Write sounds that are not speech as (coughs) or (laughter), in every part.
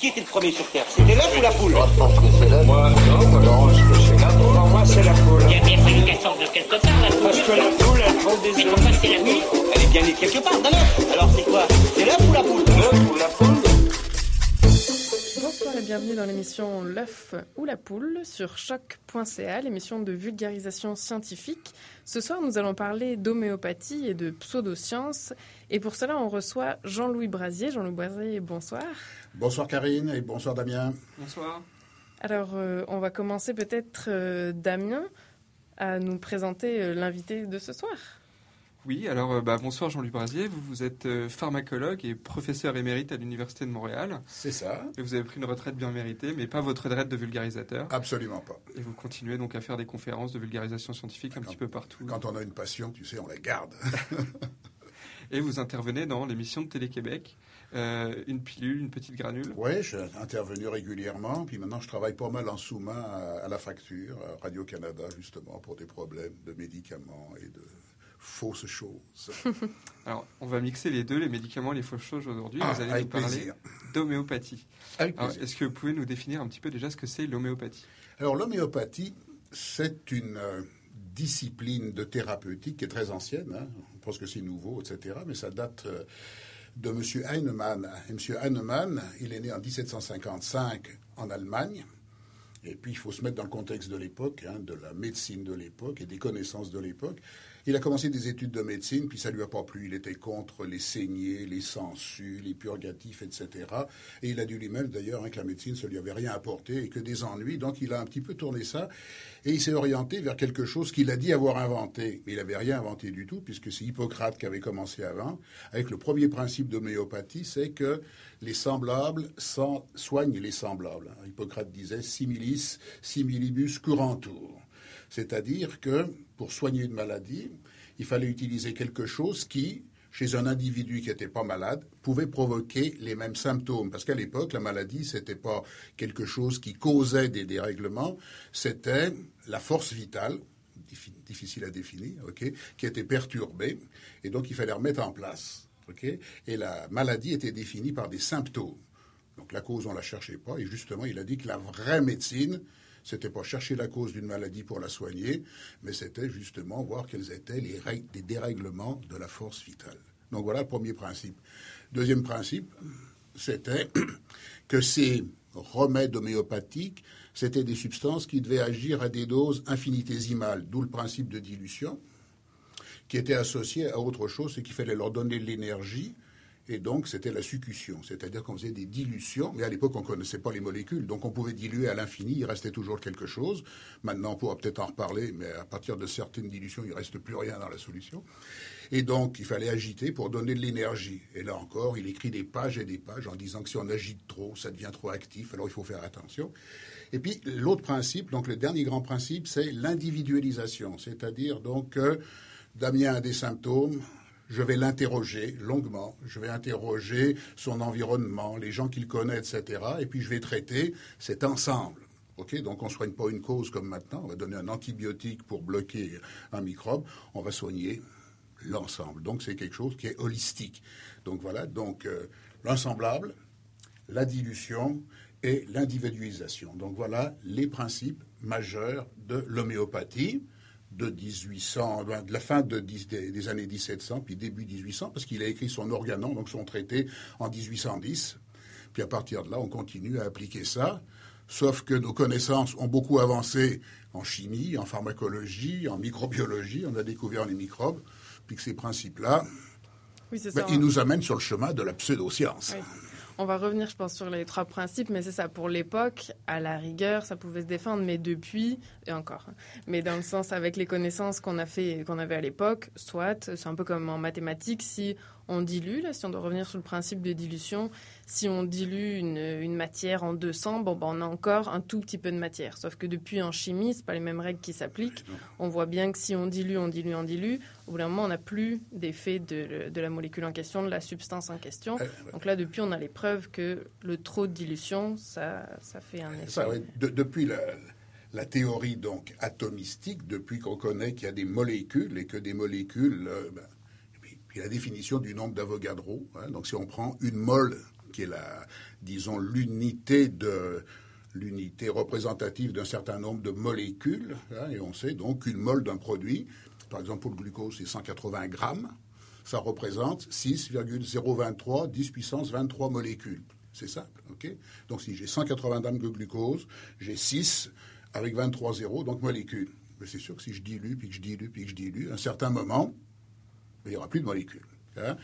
Qui était le premier sur Terre C'était l'œuf ou la poule? Moi, je pense que c'est l'œuf. Moi, non, moi, je pense que c'est la poule. Pour moi, c'est la poule. Il y a bien fallu qu'elle sorte de quelque part, la Parce poule. que la poule, elle prend des Mais œufs. pourquoi c'est la nuit Elle est bien née quelque part, d'un œuf. Alors c'est quoi? C'est l'œuf ou la poule? L'œuf ou la poule Bonsoir et bienvenue dans l'émission L'œuf ou la poule sur choc.ca, l'émission de vulgarisation scientifique. Ce soir, nous allons parler d'homéopathie et de pseudosciences. Et pour cela, on reçoit Jean-Louis Brasier. Jean-Louis Brasier, bonsoir. Bonsoir Karine et bonsoir Damien. Bonsoir. Alors, euh, on va commencer peut-être, euh, Damien, à nous présenter euh, l'invité de ce soir. Oui, alors euh, bah, bonsoir Jean-Louis Brasier, vous, vous êtes euh, pharmacologue et professeur émérite à l'Université de Montréal. C'est ça Et vous avez pris une retraite bien méritée, mais pas votre retraite de vulgarisateur. Absolument pas. Et vous continuez donc à faire des conférences de vulgarisation scientifique un Quand- petit peu partout. Quand on a une passion, tu sais, on la garde. (laughs) Et vous intervenez dans l'émission de Télé-Québec, euh, une pilule, une petite granule. Oui, je suis intervenu régulièrement. Puis maintenant, je travaille pas mal en sous-main à, à la facture, à Radio-Canada, justement, pour des problèmes de médicaments et de fausses choses. (laughs) Alors, on va mixer les deux, les médicaments et les fausses choses aujourd'hui. Ah, vous allez nous parler d'homéopathie. Est-ce que vous pouvez nous définir un petit peu déjà ce que c'est l'homéopathie? Alors, l'homéopathie, c'est une euh, discipline de thérapeutique qui est très ancienne. hein. On pense que c'est nouveau, etc. Mais ça date euh, de M. Heinemann. Et M. Heinemann, il est né en 1755 en Allemagne. Et puis, il faut se mettre dans le contexte de l'époque, hein, de la médecine de l'époque et des connaissances de l'époque. Il a commencé des études de médecine, puis ça lui a pas plu. Il était contre les saignées, les sangsues, les purgatifs, etc. Et il a dit lui-même, d'ailleurs, hein, que la médecine, ça lui avait rien apporté et que des ennuis. Donc, il a un petit peu tourné ça et il s'est orienté vers quelque chose qu'il a dit avoir inventé. Mais il n'avait rien inventé du tout, puisque c'est Hippocrate qui avait commencé avant, avec le premier principe d'homéopathie, c'est que les semblables soignent les semblables. Hippocrate disait similis, similibus curantur. C'est-à-dire que pour soigner une maladie, il fallait utiliser quelque chose qui, chez un individu qui n'était pas malade, pouvait provoquer les mêmes symptômes. Parce qu'à l'époque, la maladie, c'était pas quelque chose qui causait des dérèglements, c'était la force vitale, diffi- difficile à définir, qui était perturbée, et donc il fallait remettre en place. Et la maladie était définie par des symptômes. Donc la cause, on la cherchait pas. Et justement, il a dit que la vraie médecine, c'était pas chercher la cause d'une maladie pour la soigner, mais c'était justement voir quels étaient les dérèglements de la force vitale. Donc voilà le premier principe. Deuxième principe, c'était (clears throat) que ces remèdes homéopathiques, c'était des substances qui devaient agir à des doses infinitésimales, d'où le principe de dilution, qui était associé à autre chose, c'est qu'il fallait leur donner de l'énergie, et donc, c'était la succution, c'est-à-dire qu'on faisait des dilutions, mais à l'époque, on ne connaissait pas les molécules, donc on pouvait diluer à l'infini, il restait toujours quelque chose. Maintenant, on pourra peut-être en reparler, mais à partir de certaines dilutions, il ne reste plus rien dans la solution. Et donc, il fallait agiter pour donner de l'énergie. Et là encore, il écrit des pages et des pages en disant que si on agite trop, ça devient trop actif, alors il faut faire attention. Et puis, l'autre principe, donc le dernier grand principe, c'est l'individualisation, c'est-à-dire donc que Damien a des symptômes, je vais l'interroger longuement, je vais interroger son environnement, les gens qu'il connaît, etc. Et puis je vais traiter cet ensemble. Donc on ne soigne pas une cause comme maintenant, on va donner un antibiotique pour bloquer un microbe, on va soigner l'ensemble. Donc c'est quelque chose qui est holistique. Donc voilà, donc euh, la dilution et l'individualisation. Donc voilà les principes majeurs de l'homéopathie de 1800, ben, de la fin de, des, des années 1700, puis début 1800, parce qu'il a écrit son organon, donc son traité, en 1810. Puis à partir de là, on continue à appliquer ça, sauf que nos connaissances ont beaucoup avancé en chimie, en pharmacologie, en microbiologie, on a découvert les microbes, puis que ces principes-là, Oui, ben, ils nous amènent sur le chemin de la pseudo-science. Oui. On va revenir, je pense, sur les trois principes, mais c'est ça. Pour l'époque, à la rigueur, ça pouvait se défendre, mais depuis, et encore, hein, mais dans le sens avec les connaissances qu'on a fait, qu'on avait à l'époque, soit, c'est un peu comme en mathématiques, si on dilue, là, si on doit revenir sur le principe de dilution, si on dilue une, une matière en 200, bon, ben, on a encore un tout petit peu de matière. Sauf que depuis en chimie, c'est pas les mêmes règles qui s'appliquent. On voit bien que si on dilue, on dilue, on dilue, au bout d'un moment, on n'a plus d'effet de, de la molécule en question, de la substance en question. Euh. Donc là, depuis, on a les preuves que le trop de dilution, ça, ça fait un effet. Ça. De- depuis la, la théorie donc atomistique, depuis qu'on connaît qu'il y a des molécules et que des molécules, euh, ben, et la définition du nombre d'Avogadro. hein, donc si on prend une mole qui est la, disons, l'unité de l'unité représentative d'un certain nombre de molécules. hein, et on sait donc qu'une mole d'un produit, par exemple pour le glucose, c'est 180 grammes. Ça représente 6,023 10 puissance 23 molécules. C'est simple, ok? Donc si j'ai 180 grammes de glucose, j'ai 6 avec 23 zéros, donc molécules. Mais c'est sûr que si je dilue, puis que je dilue, puis que je dilue, à un certain moment, il n'y aura plus de molécules. hein.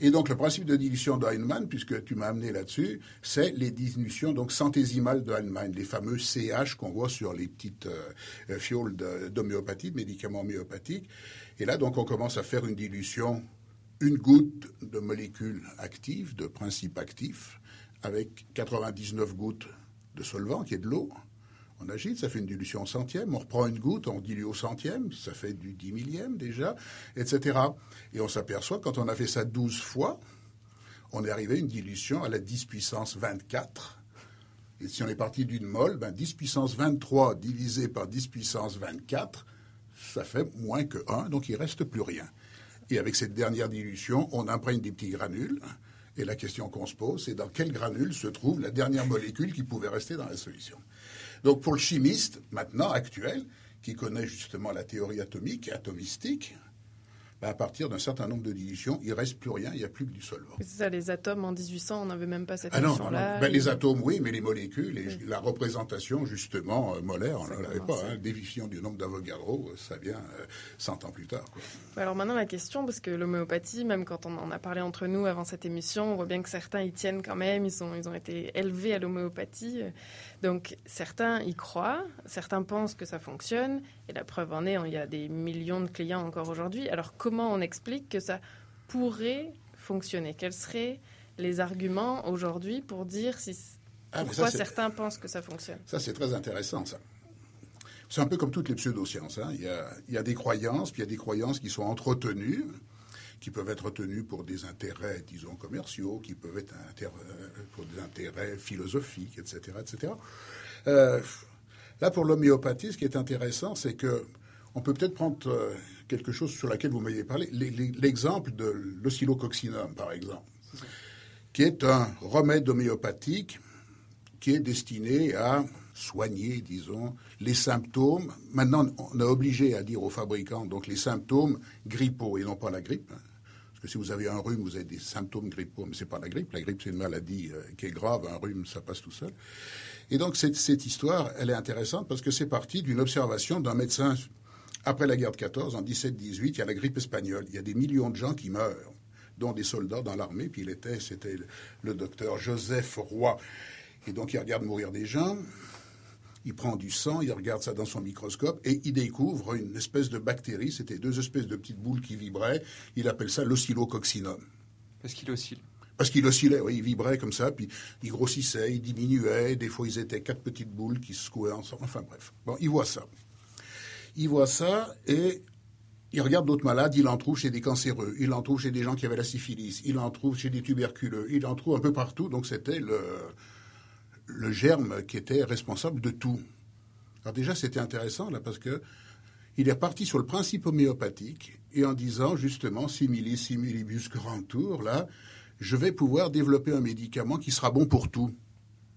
Et donc le principe de dilution de Heinemann, puisque tu m'as amené là-dessus, c'est les dilutions donc centésimales de Heinemann, les fameux CH qu'on voit sur les petites euh, euh, fioles d'homéopathie, médicaments homéopathiques. Et là, donc, on commence à faire une dilution, une goutte de molécules actives, de principes actifs, avec 99 gouttes de solvant, qui est de l'eau. On agite, ça fait une dilution au centième. On reprend une goutte, on dilue au centième, ça fait du dix millième déjà, etc. Et on s'aperçoit, quand on a fait ça 12 fois, on est arrivé à une dilution à la 10 puissance 24. Et si on est parti d'une mole, ben 10 puissance 23 divisé par 10 puissance 24, ça fait moins que 1, donc il reste plus rien. Et avec cette dernière dilution, on imprègne des petits granules. Et la question qu'on se pose, c'est dans quel granule se trouve la dernière molécule qui pouvait rester dans la solution. Donc pour le chimiste, maintenant, actuel, qui connaît justement la théorie atomique et atomistique, ben, à partir d'un certain nombre de dilutions, il reste plus rien, il n'y a plus que du solvant. C'est ça, les atomes en 1800, on n'avait même pas cette Ah non, non, notion-là. non. Ben, Et- les atomes, oui, mais les molécules, et la représentation, justement, euh, molaire, on ne l'avait pas. Hein. Définition du nombre d'Avogadro, euh, ça vient euh, 100 ans plus tard. Quoi. Alors maintenant, la question, parce que l'homéopathie, même quand on en a parlé entre nous avant cette émission, on voit bien que certains y tiennent quand même, ils, sont, ils ont été élevés à l'homéopathie. Donc certains y croient, certains pensent que ça fonctionne, et la preuve en est, il y a des millions de clients encore aujourd'hui. Alors comment on explique que ça pourrait fonctionner? Quels seraient les arguments aujourd'hui pour dire si, Ah, pourquoi ça, certains pensent que ça fonctionne? Ça, c'est très intéressant, ça. C'est un peu comme toutes les pseudosciences. Hein. Il, y a, il y a des croyances, puis il y a des croyances qui sont entretenues, qui peuvent être retenues pour des intérêts, disons, commerciaux, qui peuvent être euh, pour des intérêts philosophiques, etc. etc. Euh, là, pour l'homéopathie, ce qui est intéressant, c'est que on peut peut-être prendre euh, quelque chose sur laquelle vous m'aviez parlé, l'exemple de l'oscillococcinum, par exemple, qui est un remède homéopathique qui est destiné à soigner, disons, les symptômes. Maintenant, on est obligé à dire aux fabricants, donc les symptômes grippaux et non pas la grippe. hein. Parce que si vous avez un rhume, vous avez des symptômes grippaux, mais c'est pas la grippe. La grippe, c'est une maladie euh, qui est grave. Un rhume, ça passe tout seul. Et donc, cette, cette histoire, elle est intéressante parce que c'est parti d'une observation d'un médecin après la guerre de 14, en 17-18, il y a la grippe espagnole. Il y a des millions de gens qui meurent, dont des soldats dans l'armée. Puis il était, c'était le, le docteur Joseph Roy. Et donc, il regarde mourir des gens. Il prend du sang, il regarde ça dans son microscope et il découvre une espèce de bactérie. C'était deux espèces de petites boules qui vibraient. Il appelle ça l'oscillococcinum. Parce qu'il oscille. Parce qu'il oscillait, oui, il vibrait comme ça, puis il grossissait, il diminuait. Des fois, ils étaient quatre petites boules qui se secouaient ensemble. Enfin bref. Bon, il voit ça. Il voit ça et il regarde d'autres malades. Il en trouve chez des cancéreux. Il en trouve chez des gens qui avaient la syphilis. Il en trouve chez des tuberculeux. Il en trouve un peu partout. Donc c'était le, germe qui était responsable de tout. Alors déjà, c'était intéressant là parce que il est parti sur le principe homéopathique et en disant justement similis similibus grantur là, je vais pouvoir développer un médicament qui sera bon pour tout.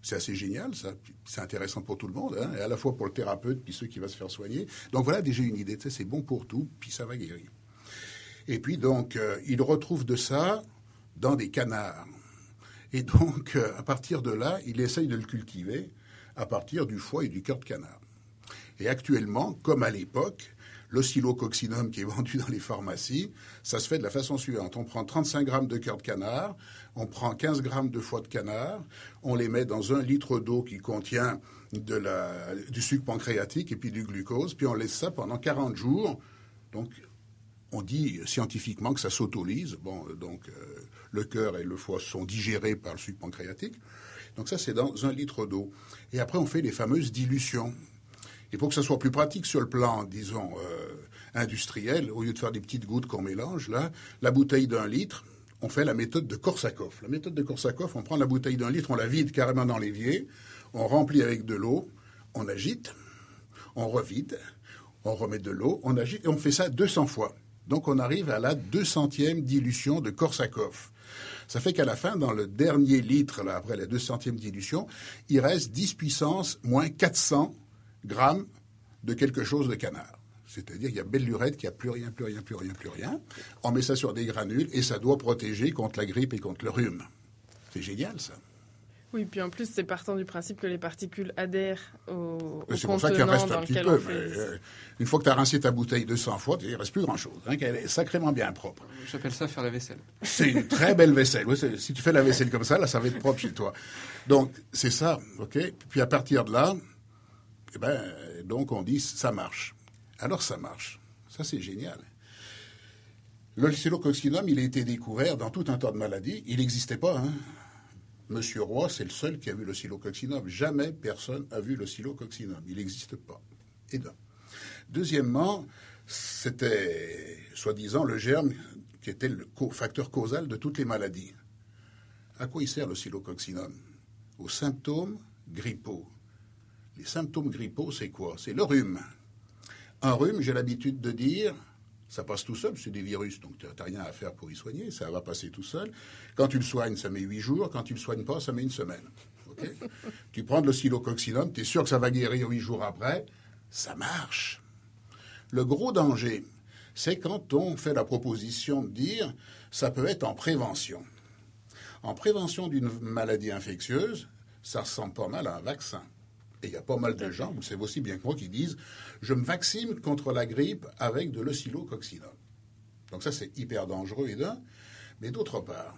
C'est assez génial, ça. C'est intéressant pour tout le monde, hein, et à la fois pour le thérapeute puis ceux qui va se faire soigner. Donc voilà déjà une idée. C'est bon pour tout, puis ça va guérir. Et puis donc, euh, il retrouve de ça dans des canards. Et donc, euh, à partir de là, il essaye de le cultiver à partir du foie et du cœur de canard. Et actuellement, comme à l'époque, l'oscillococcinum qui est vendu dans les pharmacies, ça se fait de la façon suivante. On prend 35 grammes de cœur de canard, on prend 15 grammes de foie de canard, on les met dans un litre d'eau qui contient du sucre pancréatique et puis du glucose, puis on laisse ça pendant 40 jours. Donc, on dit scientifiquement que ça s'autolyse. Bon, donc euh, le cœur et le foie sont digérés par le sucre pancréatique. Donc ça, c'est dans un litre d'eau. Et après, on fait les fameuses dilutions. Et pour que ça soit plus pratique sur le plan, disons, euh, industriel, au lieu de faire des petites gouttes qu'on mélange, là, la bouteille d'un litre, on fait la méthode de Korsakoff. La méthode de Korsakoff, on prend la bouteille d'un litre, on la vide carrément dans l'évier, on remplit avec de l'eau, on agite, on revide, on remet de l'eau, on agite, et on fait ça 200 fois. Donc on arrive à la 200e dilution de Korsakoff. Ça fait qu'à la fin, dans le dernier litre, là, après la 200e dilution, il reste 10 puissance moins 400 grammes de quelque chose de canard. C'est-à-dire qu'il y a belle lurette qui a plus rien, plus rien, plus rien, plus rien. On met ça sur des granules et ça doit protéger contre la grippe et contre le rhume. C'est génial, ça. Oui, puis en plus, c'est partant du principe que les particules adhèrent au, au C'est pour ça qu'il reste dans un petit peu. on fait- mais, euh, une fois que tu as rincé ta bouteille 200 fois, il ne reste plus grand-chose. hein, qu'elle est sacrément bien propre. J'appelle ça faire la vaisselle. C'est une très belle vaisselle. Oui, si tu fais la vaisselle comme ça, là, ça va être propre chez toi. Donc, c'est ça, OK? Puis à partir de là, eh ben, donc on dit ça marche. Alors ça marche. Ça, c'est génial. Le xylococcinum, il a été découvert dans tout un tas de maladies. Il n'existait pas. Hein. Monsieur Roy, c'est le seul qui a vu le xylococcinum. Jamais personne n'a vu le xylococcinum. Il n'existe pas. Et. Deuxièmement, c'était soi-disant le germe qui était le facteur causal de toutes les maladies. À quoi il sert le xylococcinum Aux symptômes grippaux. Les symptômes grippaux, c'est quoi? C'est le rhume. Un rhume, j'ai l'habitude de dire, ça passe tout seul, c'est des virus, donc tu n'as rien à faire pour y soigner, ça va passer tout seul. Quand tu le soignes, ça met huit jours, quand tu le soignes pas, ça met une semaine. (laughs) Tu prends de l'oscillococcinum, tu es sûr que ça va guérir huit jours après, ça marche. Le gros danger, c'est quand on fait la proposition de dire ça peut être en prévention. En prévention d'une maladie infectieuse, ça ressemble pas mal à un vaccin. Et il y a pas mal de gens, vous le savez aussi bien que moi, qui disent je me vaccine contre la grippe avec de l'oscillococcinum. Donc ça, c'est hyper dangereux et d'un. Mais d'autre part,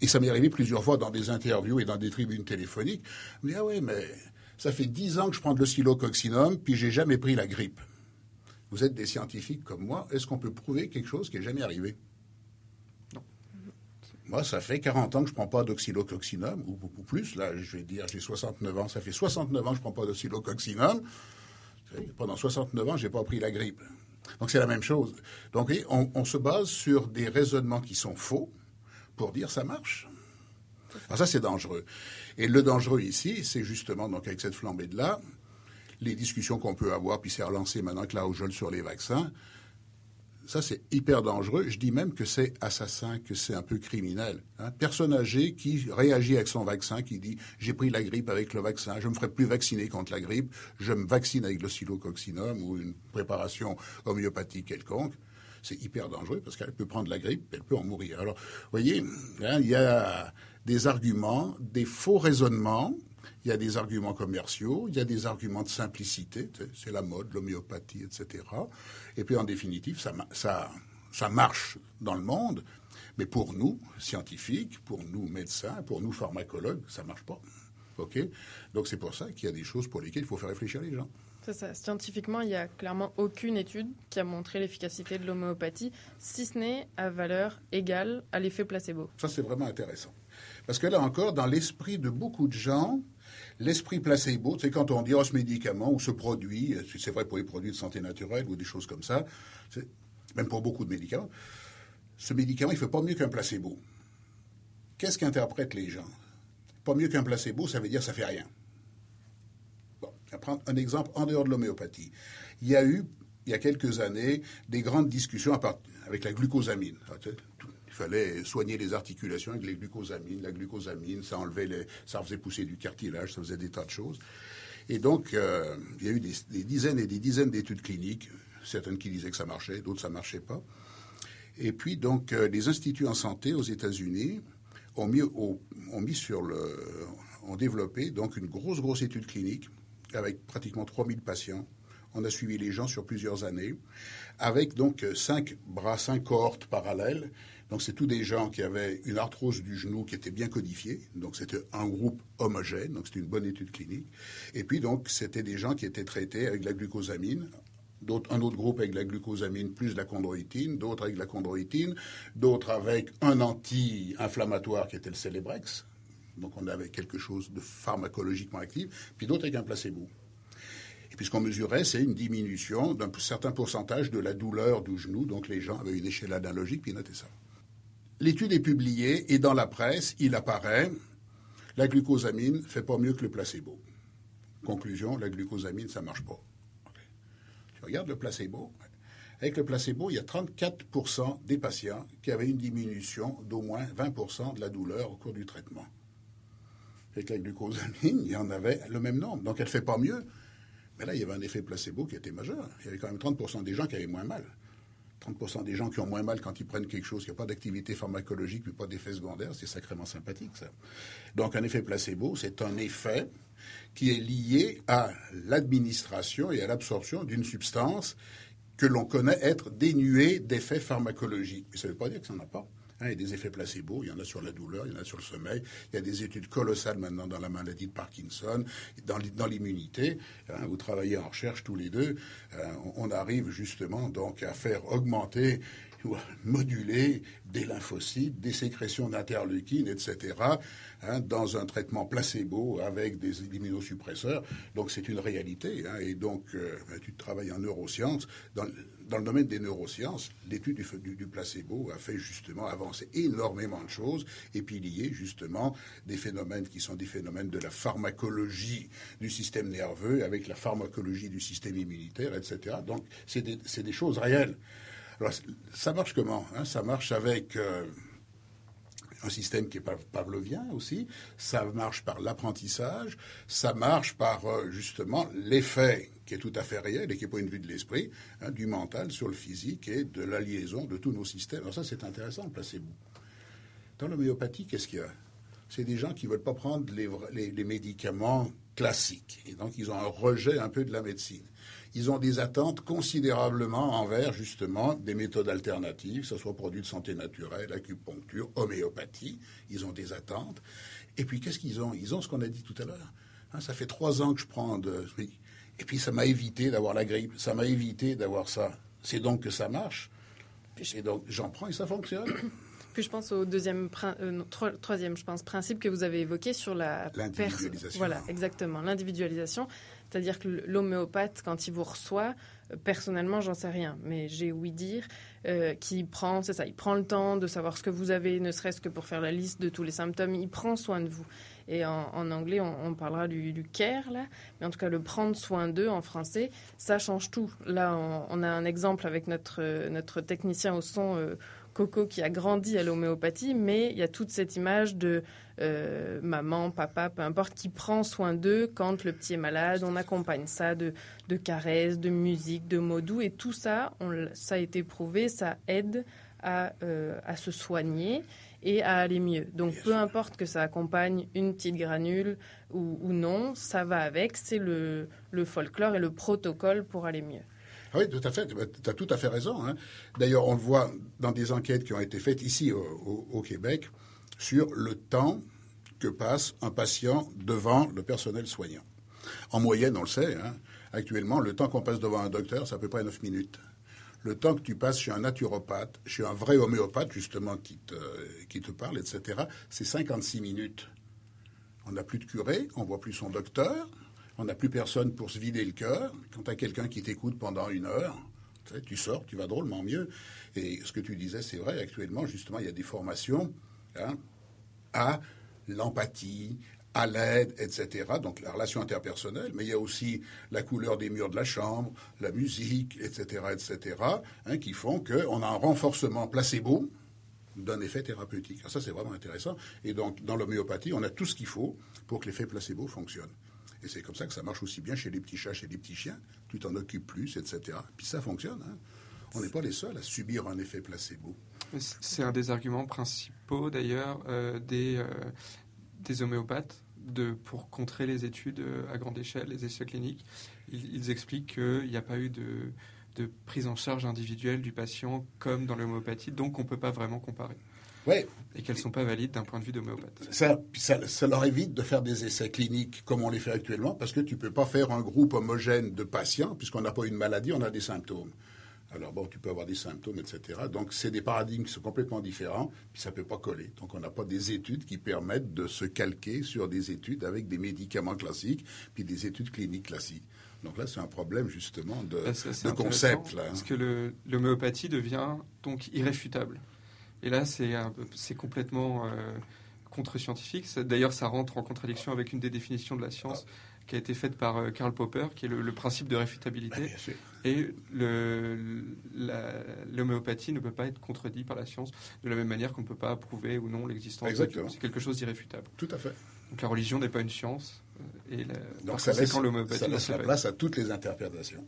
et ça m'est arrivé plusieurs fois dans des interviews et dans des tribunes téléphoniques, on me dit ah ouais, mais ça fait dix ans que je prends de l'oscillococcinum, puis j'ai jamais pris la grippe. Vous êtes des scientifiques comme moi, est-ce qu'on peut prouver quelque chose qui n'est jamais arrivé? Moi, ça fait 40 ans que je ne prends pas d'oxylococcinum, ou beaucoup plus. Là, je vais dire, j'ai 69 ans. Ça fait 69 ans que je ne prends pas d'oxylococcinum. Pendant 69 ans, je n'ai pas pris la grippe. Donc, c'est la même chose. Donc, on, on se base sur des raisonnements qui sont faux pour dire ça marche. Alors, ça, c'est dangereux. Et le dangereux ici, c'est justement, donc, avec cette flambée de là, les discussions qu'on peut avoir, puis c'est relancé maintenant avec la Ojol sur les vaccins, ça, c'est hyper dangereux. Je dis même que c'est assassin, que c'est un peu criminel. Hein. Personne âgée qui réagit avec son vaccin, qui dit j'ai pris la grippe avec le vaccin, je me ferai plus vacciner contre la grippe, je me vaccine avec le ou une préparation homéopathique quelconque. C'est hyper dangereux parce qu'elle peut prendre la grippe, elle peut en mourir. Alors, vous voyez, hein, il y a des arguments, des faux raisonnements il y a des arguments commerciaux, il y a des arguments de simplicité, c'est la mode, l'homéopathie, etc. Et puis en définitive, ça, ça, ça marche dans le monde, mais pour nous, scientifiques, pour nous, médecins, pour nous, pharmacologues, ça ne marche pas. OK? Donc c'est pour ça qu'il y a des choses pour lesquelles il faut faire réfléchir les gens. C'est ça. Scientifiquement, il n'y a clairement aucune étude qui a montré l'efficacité de l'homéopathie, si ce n'est à valeur égale à l'effet placebo. Ça, c'est vraiment intéressant. Parce que là encore, dans l'esprit de beaucoup de gens, L'esprit placebo, c'est quand on dit oh, ce médicament ou ce produit, c'est vrai pour les produits de santé naturelle ou des choses comme ça, même pour beaucoup de médicaments, ce médicament, il ne fait pas mieux qu'un placebo. Qu'est-ce qu'interprètent les gens? Pas mieux qu'un placebo, ça veut dire ça fait rien. Bon, je prendre un exemple en dehors de l'homéopathie. Il y a eu, il y a quelques années, des grandes discussions avec la glucosamine. Il fallait soigner les articulations avec les glucosamines. La glucosamine, ça enlevait ça faisait pousser du cartilage, ça faisait des tas de choses. Et donc, euh, il y a eu des, dizaines et des dizaines d'études cliniques, certaines qui disaient que ça marchait, d'autres ça marchait pas. Et puis, donc, euh, les instituts en santé aux États-Unis ont mis, au, ont mis sur le, ont développé donc une grosse, grosse étude clinique avec pratiquement 3000 patients. On a suivi les gens sur plusieurs années, avec donc cinq bras, cinq cohortes parallèles. Donc, c'est tous des gens qui avaient une arthrose du genou qui était bien codifiée. Donc, c'était un groupe homogène. Donc, c'était une bonne étude clinique. Et puis, donc, c'était des gens qui étaient traités avec la glucosamine. Un autre groupe avec la glucosamine plus la chondroïtine, d'autres avec la chondroïtine, d'autres avec un anti-inflammatoire qui était le Celebrex. Donc, on avait quelque chose de pharmacologiquement actif. Puis d'autres avec un placebo. Et puis, ce qu'on mesurait, c'est une diminution d'un certain pourcentage de la douleur du genou. Donc, les gens avaient une échelle analogique, puis ils notaient ça. L'étude est publiée et dans la presse, il apparaît la glucosamine fait pas mieux que le placebo. Conclusion, la glucosamine, ça marche pas. Tu regardes le placebo. Avec le placebo, il y a 34% des patients qui avaient une diminution d'au moins 20% de la douleur au cours du traitement. Avec la glucosamine, il y en avait le même nombre. Donc elle ne fait pas mieux. Mais là, il y avait un effet placebo qui était majeur. Il y avait quand même 30% des gens qui avaient moins mal. 30% des gens qui ont moins mal quand ils prennent quelque chose, qui n'a pas d'activité pharmacologique, mais pas d'effet secondaire, c'est sacrément sympathique, ça. Donc, un effet placebo, c'est un effet qui est lié à l'administration et à l'absorption d'une substance que l'on connaît être dénuée d'effets pharmacologiques. Mais ça ne veut pas dire que ça n'en a pas. Hein, il y a des effets placebo, il y en a sur la douleur, il y en a sur le sommeil. Il y a des études colossales maintenant dans la maladie de Parkinson, dans l'immunité. Hein, vous travaillez en recherche tous les deux. Euh, on arrive justement donc à faire augmenter moduler des lymphocytes, des sécrétions d'interleukines, etc., hein, dans un traitement placebo avec des immunosuppresseurs. Donc c'est une réalité. et donc euh, tu travailles en neurosciences. Dans, le domaine des neurosciences, l'étude du, placebo a fait justement avancer énormément de choses et puis lier justement des phénomènes qui sont des phénomènes de la pharmacologie du système nerveux avec la pharmacologie du système immunitaire, etc. Donc c'est des, choses réelles. Alors ça marche comment hein? Ça marche avec euh, un système qui est pavlovien aussi, ça marche par l'apprentissage, ça marche par euh, justement l'effet qui est tout à fait réel et qui est point de vue de l'esprit, hein, du mental sur le physique et de la liaison de tous nos systèmes. Alors ça, c'est intéressant, le placebo. Dans l'homéopathie, qu'est-ce qu'il y a? C'est des gens qui ne veulent pas prendre les, les, médicaments classiques. Et donc, ils ont un rejet un peu de la médecine. Ils ont des attentes considérablement envers, justement, des méthodes alternatives, que ce soit produits de santé naturelle, acupuncture, homéopathie. Ils ont des attentes. Et puis, qu'est-ce qu'ils ont? Ils ont ce qu'on a dit tout à l'heure. Hein, ça fait trois ans que je prends de... Et puis ça m'a évité d'avoir la grippe, ça m'a évité d'avoir ça. C'est donc que ça marche. Et donc j'en prends et ça fonctionne. (coughs) Puis je pense au deuxième, euh, troisième, je pense, principe que vous avez évoqué sur la l'individualisation. Voilà, exactement, l'individualisation. C'est-à-dire que l'homéopathe, quand il vous reçoit, euh, personnellement, j'en sais rien, mais j'ai ouï dire euh, qu'il prend, c'est ça, il prend le temps de savoir ce que vous avez, ne serait-ce que pour faire la liste de tous les symptômes. Il prend soin de vous. Et en, anglais, on, parlera du, care, là. Mais en tout cas, le prendre soin d'eux en français, ça change tout. Là, on, a un exemple avec notre, notre technicien au son, euh, Coco, qui a grandi à l'homéopathie, mais il y a toute cette image de euh, maman, papa, peu importe, qui prend soin d'eux quand le petit est malade. On accompagne ça de, de caresses, de musique, de mots doux. Et tout ça, ça a été prouvé, ça aide à, euh, à se soigner et à aller mieux. Donc peu importe que ça accompagne une petite granule ou, non, ça va avec, c'est le, folklore et le protocole pour aller mieux. Ah oui, tout à fait, tu as tout à fait raison. Hein. D'ailleurs, on le voit dans des enquêtes qui ont été faites ici au, Québec sur le temps que passe un patient devant le personnel soignant. En moyenne, on le sait, hein, actuellement, le temps qu'on passe devant un docteur, c'est à peu près 9 minutes le temps que tu passes chez un naturopathe, chez un vrai homéopathe, justement, qui te, qui te parle, etc., c'est 56 minutes. On n'a plus de curé, on voit plus son docteur, on n'a plus personne pour se vider le cœur. Quand tu as quelqu'un qui t'écoute pendant une heure, tu, sors, tu vas drôlement mieux. Et ce que tu disais, c'est vrai, actuellement, justement, il y a des formations hein, à l'empathie, à l'aide, etc. Donc la relation interpersonnelle, mais il y a aussi la couleur des murs de la chambre, la musique, etc., etc., hein, qui font qu'on a un renforcement placebo d'un effet thérapeutique. ça, c'est vraiment intéressant. Et donc, dans l'homéopathie, on a tout ce qu'il faut pour que l'effet placebo fonctionne. Et c'est comme ça que ça marche aussi bien chez les petits chats, chez les petits chiens. Tu t'en occupes plus, etc. Puis ça fonctionne. Hein. On n'est pas les seuls à subir un effet placebo. C'est un des arguments principaux, d'ailleurs, euh, des, euh, des homéopathes de, pour contrer les études euh, à grande échelle, les essais cliniques. Ils, expliquent qu'il n'y a pas eu de, de, prise en charge individuelle du patient comme dans l'homéopathie, donc on ne peut pas vraiment comparer. Ouais. Et qu'elles ne sont pas valides d'un point de vue d'homéopathe. Ça, ça, ça, leur évite de faire des essais cliniques comme on les fait actuellement, parce que tu ne peux pas faire un groupe homogène de patients, puisqu'on n'a pas une maladie, on a des symptômes. Alors bon, tu peux avoir des symptômes, etc. Donc c'est des paradigmes qui sont complètement différents, puis ça ne peut pas coller. Donc on n'a pas des études qui permettent de se calquer sur des études avec des médicaments classiques, puis des études cliniques classiques. Donc là, c'est un problème justement de, bah, concept. Là, Parce que l'homéopathie devient donc irréfutable. Et là, c'est complètement euh, contre-scientifique. D'ailleurs, ça rentre en contradiction avec une des définitions de la science qui a été faite par euh, Karl Popper, qui est le, le principe de réfutabilité. Et l'homéopathie ne peut pas être contredit par la science de la même manière qu'on ne peut pas prouver ou non l'existence Exactement. C'est quelque chose d'irréfutable. Tout à fait. Donc la religion n'est pas une science. euh, Et la, Donc ça laisse, ça laisse la place à toutes les interprétations.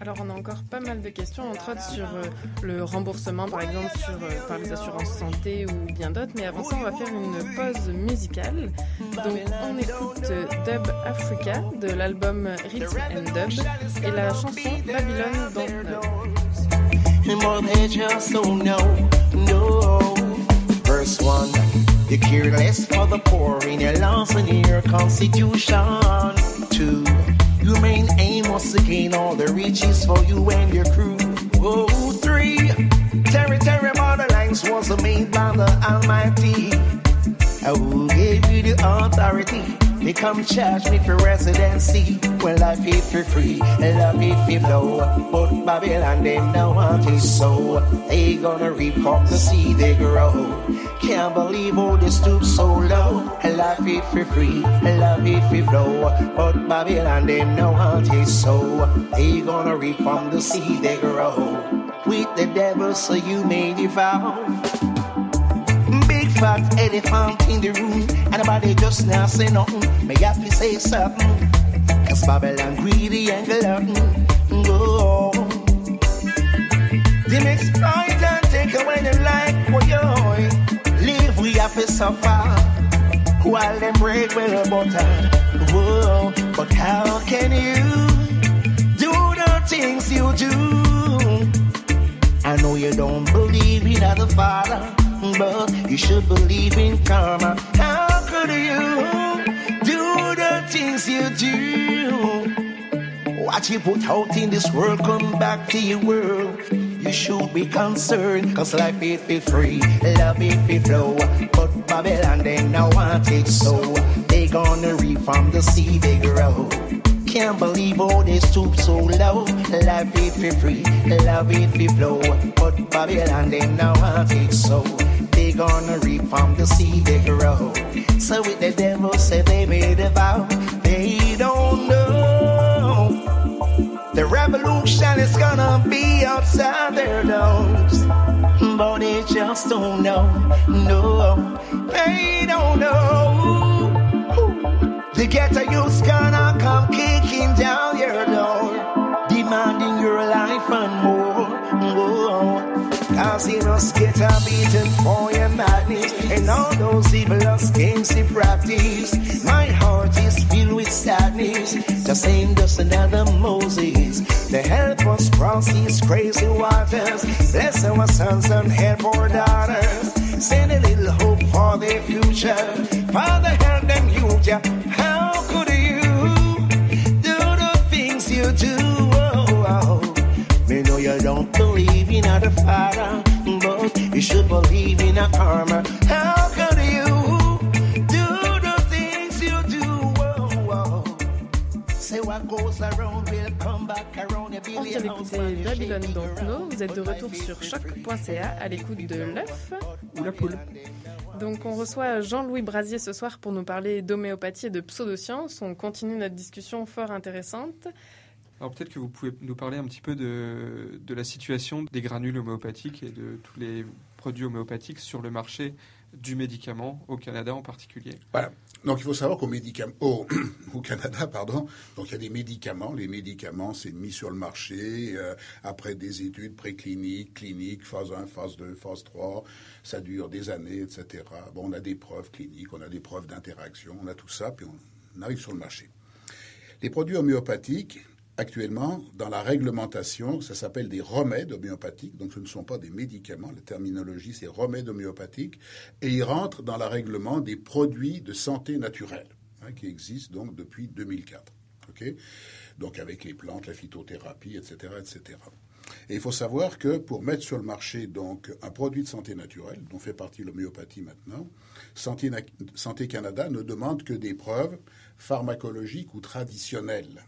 Alors, on a encore pas mal de questions, entre autres sur euh, le remboursement, par exemple, sur, euh, par les assurances santé ou bien d'autres. Mais avant ça, on va faire une pause musicale. Donc, on écoute euh, Dub Africa de l'album Rhythm and Dub et la chanson Babylone Don't Know. But they just don't know, no. Verse 1 You care less for the poor in your laws and in your constitution. 2 Main aim was to gain All the riches for you and your crew. Oh, three. Terry, Terry, Borderlands was made by the Almighty. I will give you the authority they come charge me for residency. Well, I paid for free, and I paid for low. But Babylon, they know want it so. They gonna reap up the seed they grow. Can't believe how they stoop so low. And I paid for free, and I paid for low. But Babylon, they know want it so. They gonna reap from the seed they grow. With the devil, so you may devour. Fat elephant in the room, and nobody just now say nothing. May have to say something. Cause Babylon greedy and glutton. Go. Them exploit and take away the life for you. Live we have to suffer. While them break with a butter. Whoa. But how can you do the things you do? I know you don't believe in the Father, but you should believe in karma. How could you do the things you do? What you put out in this world come back to your world. You should be concerned, cause life it be free, love it be flow. But Babylon they now want it so. They gonna reap from the sea they grow. Can't believe all they stoop so low. Life it be free, love it be flow. But Babylon they now want it so. Gonna reap from the seed they grow. So with the devil say they made a vow, they don't know. The revolution is gonna be outside their doors. But they just don't know, no, they don't know. The ghetto youth's gonna come kicking down You must get a beaten for your madness and all those evil schemes you practice. My heart is filled with sadness. The same just another Moses. The help us cross these crazy waters. Bless our sons and help our daughters. Send a little hope for their future. Father, help them youth. yeah. How could you do the things you do? Oh, oh. Me know you don't believe in a father, you should believe in a karma. How could you do the things you do? Oh, oh. Say what goes around will come back around On vient d'écouter Don't Know. around. Vous êtes de retour sur choc.ca à l'écoute de l'œuf. Ou la poule. Donc on reçoit Jean-Louis Brasier ce soir pour nous parler d'homéopathie et de pseudosciences. On continue notre discussion fort intéressante. Alors peut-être que vous pouvez nous parler un petit peu de, de la situation des granules homéopathiques et de tous les produits homéopathiques sur le marché du médicament au Canada en particulier. Voilà. Donc il faut savoir qu'au médicam- au, (clears throat) au Canada, pardon, donc il y a des médicaments. Les médicaments, c'est mis sur le marché euh, après des études précliniques, cliniques, phase 1, phase 2, phase 3. Ça dure des années, etc. Bon, on a des preuves cliniques, on a des preuves d'interaction, on a tout ça, puis on arrive sur le marché. Les produits homéopathiques, actuellement, dans la réglementation, ça s'appelle des remèdes homéopathiques. Donc, ce ne sont pas des médicaments. La terminologie, c'est remèdes homéopathiques. Et ils rentrent dans le règlement des produits de santé naturelle, hein, qui existe donc depuis 2004. OK? Donc, avec les plantes, la phytothérapie, etc., etc. Et il faut savoir que pour mettre sur le marché un produit de santé naturelle, dont fait partie l'homéopathie maintenant, Santé, Na- Santé Canada ne demande que des preuves pharmacologiques ou traditionnelles.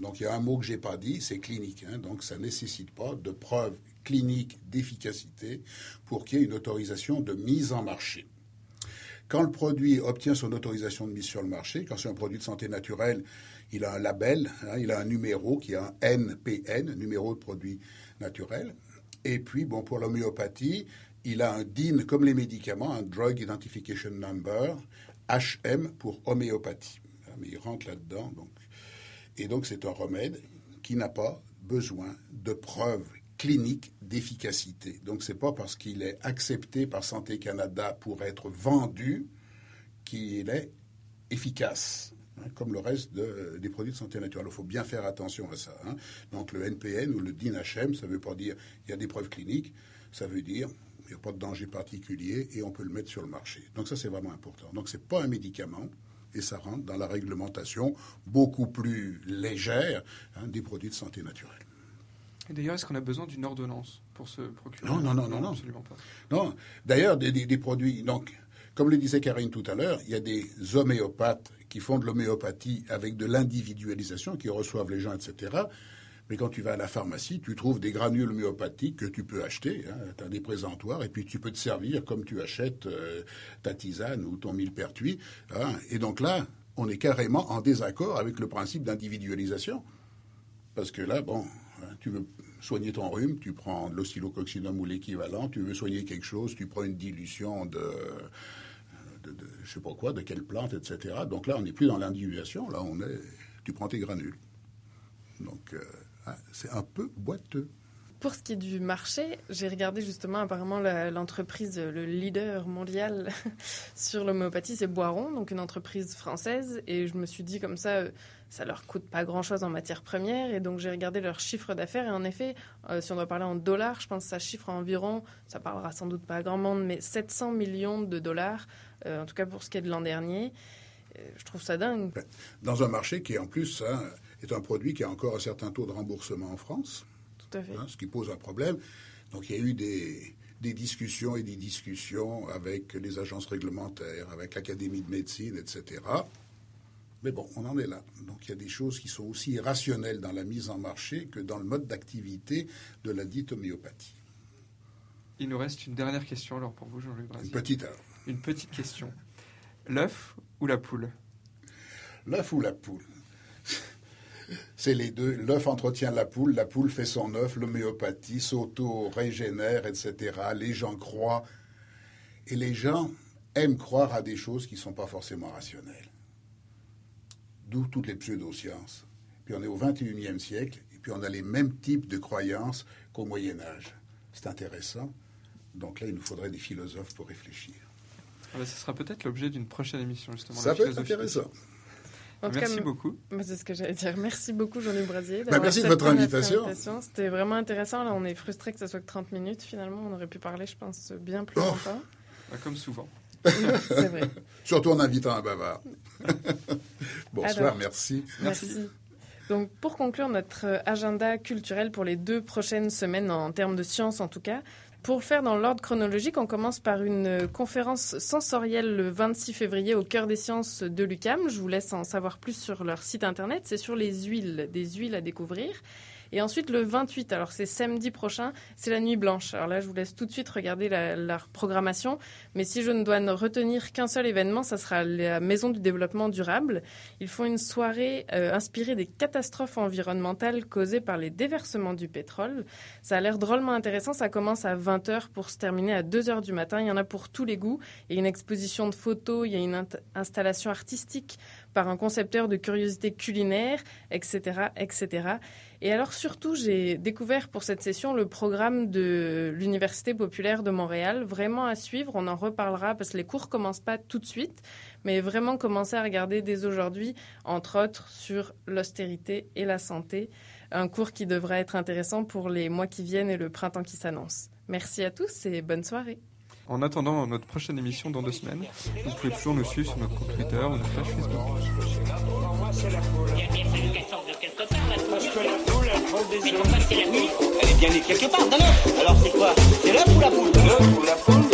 Donc il y a un mot que j'ai pas dit, c'est clinique. hein. donc ça nécessite pas de preuves cliniques d'efficacité pour qu'il y ait une autorisation de mise en marché. Quand le produit obtient son autorisation de mise sur le marché, quand c'est un produit de santé naturelle, il a un label, hein, il a un numéro qui est un NPN, numéro de produit naturel. Et puis, bon, pour l'homéopathie, il a un DIN comme les médicaments, un Drug Identification Number, HM pour homéopathie. Mais il rentre là-dedans. Et donc, c'est un remède qui n'a pas besoin de preuves cliniques d'efficacité. Donc, c'est pas parce qu'il est accepté par Santé Canada pour être vendu qu'il est efficace. hein, comme le reste de- des produits de santé naturelle. Il faut bien faire attention à ça. hein. Donc le NPN ou le DIN-HM, ça ne veut pas dire il y a des preuves cliniques, ça veut dire il n'y a pas de danger particulier et on peut le mettre sur le marché. Donc ça, c'est vraiment important. Donc ce n'est pas un médicament et ça rentre dans la réglementation beaucoup plus légère hein, des produits de santé naturelle. Et d'ailleurs, est-ce qu'on a besoin d'une ordonnance pour se procurer Non, non, non, non, non. absolument pas. Non, d'ailleurs, des, des- des produits. Donc, comme le disait Karine tout à l'heure, il y a des homéopathes qui font de l'homéopathie avec de l'individualisation, qui reçoivent les gens, etc. Mais quand tu vas à la pharmacie, tu trouves des granules homéopathiques que tu peux acheter. tu as des présentoirs et puis tu peux te servir comme tu achètes euh, ta tisane ou ton millepertuis. hein. Et donc là, on est carrément en désaccord avec le principe d'individualisation. Parce que là, bon, hein, tu veux soigner ton rhume, tu prends de l'oscillococcinum ou l'équivalent. Tu veux soigner quelque chose, tu prends une dilution de, de, de je sais pas quoi, de quelle plante, etc. Donc là, on n'est plus dans l'individuation. Là, on est, tu prends tes granules. Donc, euh, hein, c'est un peu boiteux. Pour ce qui est du marché, j'ai regardé justement apparemment l'entreprise, le leader mondial (laughs) sur l'homéopathie, c'est Boiron, donc une entreprise française. Et je me suis dit comme ça, euh, ça leur coûte pas grand-chose en matière première. Et donc j'ai regardé leur chiffre d'affaires. Et en effet, euh, si on doit parler en dollars, je pense que ça chiffre à environ, ça parlera sans doute pas à grand monde, mais 700 millions de dollars, euh, en tout cas pour ce qui est de l'an dernier. Euh, je trouve ça dingue. Dans un marché qui, en plus, hein, est un produit qui a encore un certain taux de remboursement en France. Tout à fait. hein, ce qui pose un problème. Donc il y a eu des, des discussions et des discussions avec les agences réglementaires, avec l'Académie de médecine, etc. Mais bon, on en est là. Donc il y a des choses qui sont aussi rationnelles dans la mise en marché que dans le mode d'activité de la dite homéopathie. Il nous reste une dernière question alors pour vous, Jean-Luc Une Brasier. petite heure. Une petite question. L'œuf ou la poule? L'œuf ou la poule? C'est les deux. L'œuf entretient la poule, la poule fait son œuf, l'homéopathie s'auto-régénère, etc. Les gens croient. Et les gens aiment croire à des choses qui ne sont pas forcément rationnelles. D'où toutes les pseudosciences. Puis on est au 21e siècle, et puis on a les mêmes types de croyances qu'au Moyen Âge. C'est intéressant. Donc là, il nous faudrait des philosophes pour réfléchir. Ah bah, Ce sera peut-être l'objet d'une prochaine émission, justement. Ça peut être intéressant. En Merci cas, beaucoup. Bah, C'est ce que j'allais dire. Merci beaucoup, Jean-Luc Brasier. Bah, merci de votre invitation. C'était vraiment intéressant. Là, on est frustré que ça soit que 30 minutes. Finalement, on aurait pu parler, je pense, bien plus Oh. longtemps. Bah, comme souvent. C'est vrai. (laughs) Surtout en invitant un bavard. (laughs) Bonsoir, Alors. merci. Merci. Donc, pour conclure notre agenda culturel pour les deux prochaines semaines, en termes de sciences en tout cas, pour faire dans l'ordre chronologique, on commence par une euh, conférence sensorielle le 26 février au cœur des sciences de l'UCAM. Je vous laisse en savoir plus sur leur site internet. C'est sur les huiles, des huiles à découvrir. Et ensuite, le 28, alors c'est samedi prochain, c'est la nuit blanche. Alors là, je vous laisse tout de suite regarder la, programmation. Mais si je ne dois ne retenir qu'un seul événement, ça sera la Maison du développement durable. Ils font une soirée euh, inspirée des catastrophes environnementales causées par les déversements du pétrole. Ça a l'air drôlement intéressant. Ça commence à 20h pour se terminer à 2h du matin. Il y en a pour tous les goûts. Il y a une exposition de photos, il y a une installation artistique par un concepteur de curiosités culinaires, etc., etc. Et alors surtout, j'ai découvert pour cette session le programme de l'Université populaire de Montréal, vraiment à suivre. On en reparlera parce que les cours commencent pas tout de suite, mais vraiment commencer à regarder dès aujourd'hui, entre autres sur l'austérité et la santé, un cours qui devrait être intéressant pour les mois qui viennent et le printemps qui s'annonce. Merci à tous et bonne soirée. En attendant notre prochaine émission dans deux semaines, vous pouvez toujours nous suivre sur notre compte Twitter ou notre page Facebook. Alors c'est quoi? C'est ou la L'œuf ou la poule?